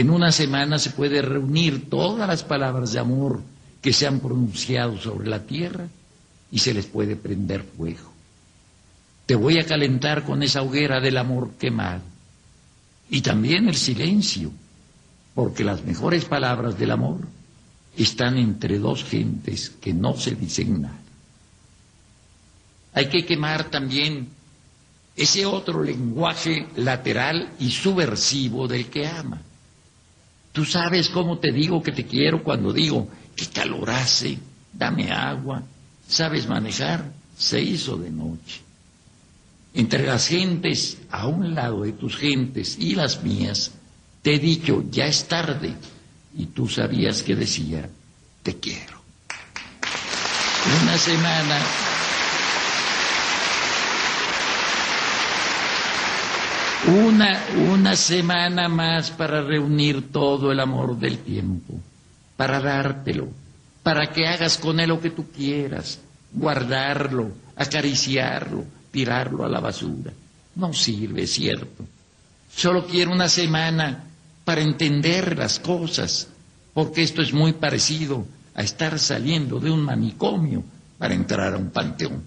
En una semana se puede reunir todas las palabras de amor que se han pronunciado sobre la tierra y se les puede prender fuego. Te voy a calentar con esa hoguera del amor quemado. Y también el silencio, porque las mejores palabras del amor están entre dos gentes que no se dicen nada. Hay que quemar también ese otro lenguaje lateral y subversivo del que ama Tú sabes cómo te digo que te quiero cuando digo, que calor hace, dame agua, sabes manejar, se hizo de noche. Entre las gentes, a un lado de tus gentes y las mías, te he dicho, ya es tarde, y tú sabías que decía, te quiero. Una semana Una, una semana más para reunir todo el amor del tiempo, para dártelo, para que hagas con él lo que tú quieras, guardarlo, acariciarlo, tirarlo a la basura. No sirve, cierto. Solo quiero una semana para entender las cosas, porque esto es muy parecido a estar saliendo de un manicomio para entrar a un panteón.